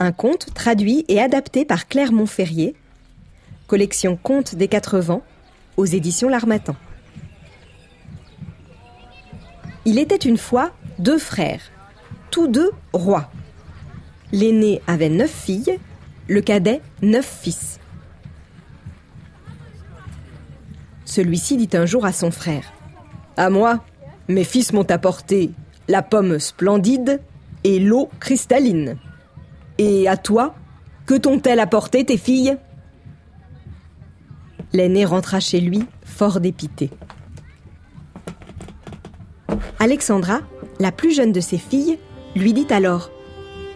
Un conte traduit et adapté par Claire Montferrier. Collection Contes des Quatre Vents aux éditions L'Armatan. Il était une fois deux frères, tous deux rois. L'aîné avait neuf filles, le cadet neuf fils. Celui-ci dit un jour à son frère À moi, mes fils m'ont apporté la pomme splendide et l'eau cristalline. Et à toi, que t'ont-elles apporté tes filles? L'aîné rentra chez lui, fort dépité. Alexandra, la plus jeune de ses filles, lui dit alors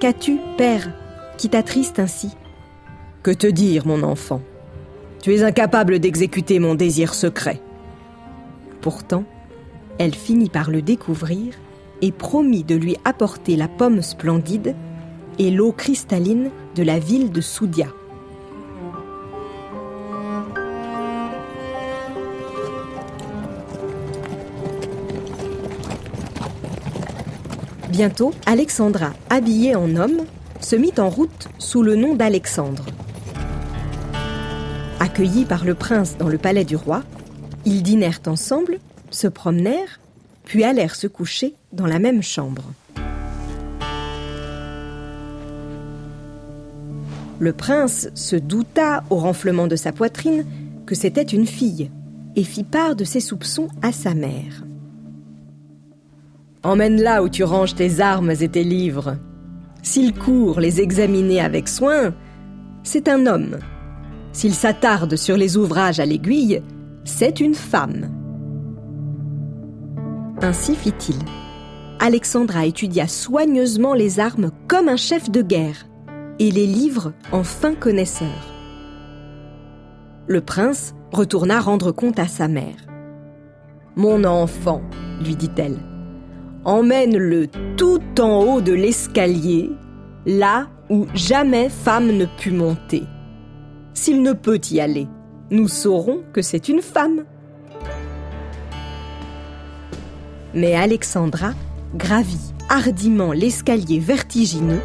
Qu'as-tu, père, qui t'attriste ainsi? Que te dire, mon enfant? Tu es incapable d'exécuter mon désir secret. Pourtant, elle finit par le découvrir et promit de lui apporter la pomme splendide et l'eau cristalline de la ville de Soudia. Bientôt, Alexandra, habillée en homme, se mit en route sous le nom d'Alexandre. Accueillis par le prince dans le palais du roi, ils dînèrent ensemble, se promenèrent, puis allèrent se coucher dans la même chambre. Le prince se douta au renflement de sa poitrine que c'était une fille et fit part de ses soupçons à sa mère. Emmène-la où tu ranges tes armes et tes livres. S'il court les examiner avec soin, c'est un homme. S'il s'attarde sur les ouvrages à l'aiguille, c'est une femme. Ainsi fit-il. Alexandra étudia soigneusement les armes comme un chef de guerre et les livres en fin connaisseur. Le prince retourna rendre compte à sa mère. Mon enfant, lui dit-elle, emmène-le tout en haut de l'escalier, là où jamais femme ne put monter. S'il ne peut y aller, nous saurons que c'est une femme. Mais Alexandra gravit hardiment l'escalier vertigineux,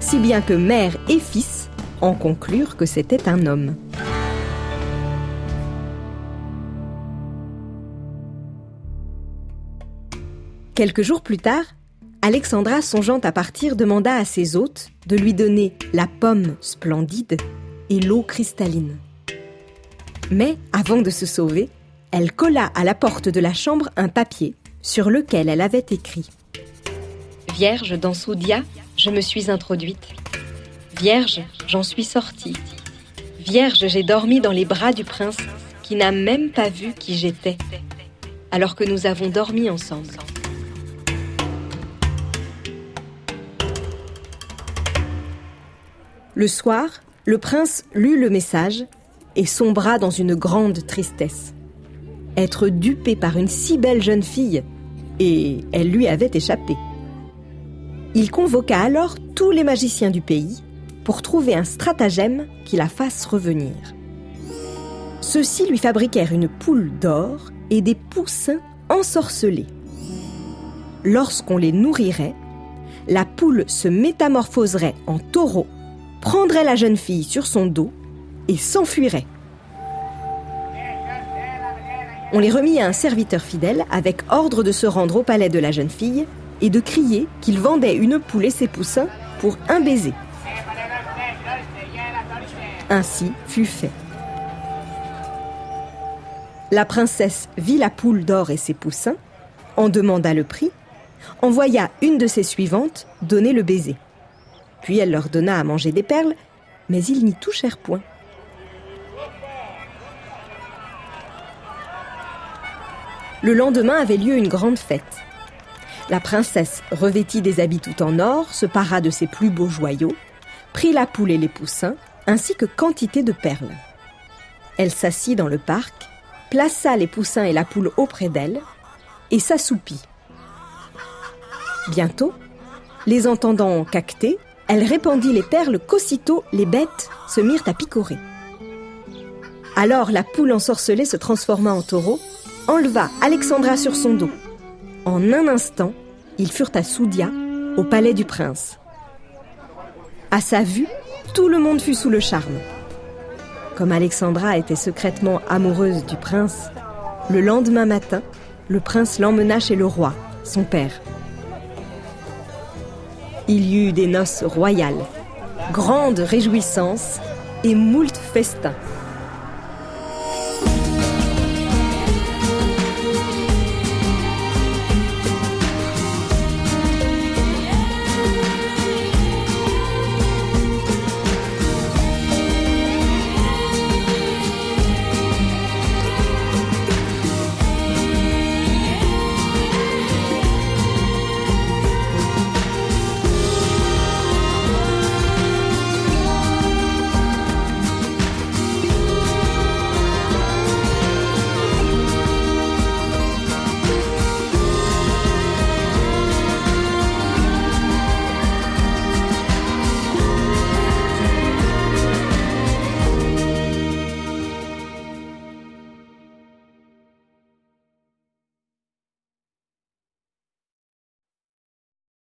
si bien que mère et fils en conclurent que c'était un homme. Quelques jours plus tard, Alexandra, songeant à partir, demanda à ses hôtes de lui donner la pomme splendide et l'eau cristalline. Mais, avant de se sauver, elle colla à la porte de la chambre un papier sur lequel elle avait écrit Vierge dans Soudia, je me suis introduite. Vierge, j'en suis sortie. Vierge, j'ai dormi dans les bras du prince qui n'a même pas vu qui j'étais, alors que nous avons dormi ensemble. Le soir, le prince lut le message et sombra dans une grande tristesse. Être dupé par une si belle jeune fille, et elle lui avait échappé. Il convoqua alors tous les magiciens du pays pour trouver un stratagème qui la fasse revenir. Ceux-ci lui fabriquèrent une poule d'or et des poussins ensorcelés. Lorsqu'on les nourrirait, la poule se métamorphoserait en taureau prendrait la jeune fille sur son dos et s'enfuirait. On les remit à un serviteur fidèle avec ordre de se rendre au palais de la jeune fille et de crier qu'il vendait une poule et ses poussins pour un baiser. Ainsi fut fait. La princesse vit la poule d'or et ses poussins, en demanda le prix, envoya une de ses suivantes donner le baiser. Puis elle leur donna à manger des perles, mais ils n'y touchèrent point. Le lendemain avait lieu une grande fête. La princesse, revêtit des habits tout en or, se para de ses plus beaux joyaux, prit la poule et les poussins, ainsi que quantité de perles. Elle s'assit dans le parc, plaça les poussins et la poule auprès d'elle, et s'assoupit. Bientôt, les entendant cacter, elle répandit les perles qu'aussitôt les bêtes se mirent à picorer. Alors la poule ensorcelée se transforma en taureau, enleva Alexandra sur son dos. En un instant, ils furent à Soudia, au palais du prince. À sa vue, tout le monde fut sous le charme. Comme Alexandra était secrètement amoureuse du prince, le lendemain matin, le prince l'emmena chez le roi, son père. Il y eut des noces royales, grande réjouissance et moult festins.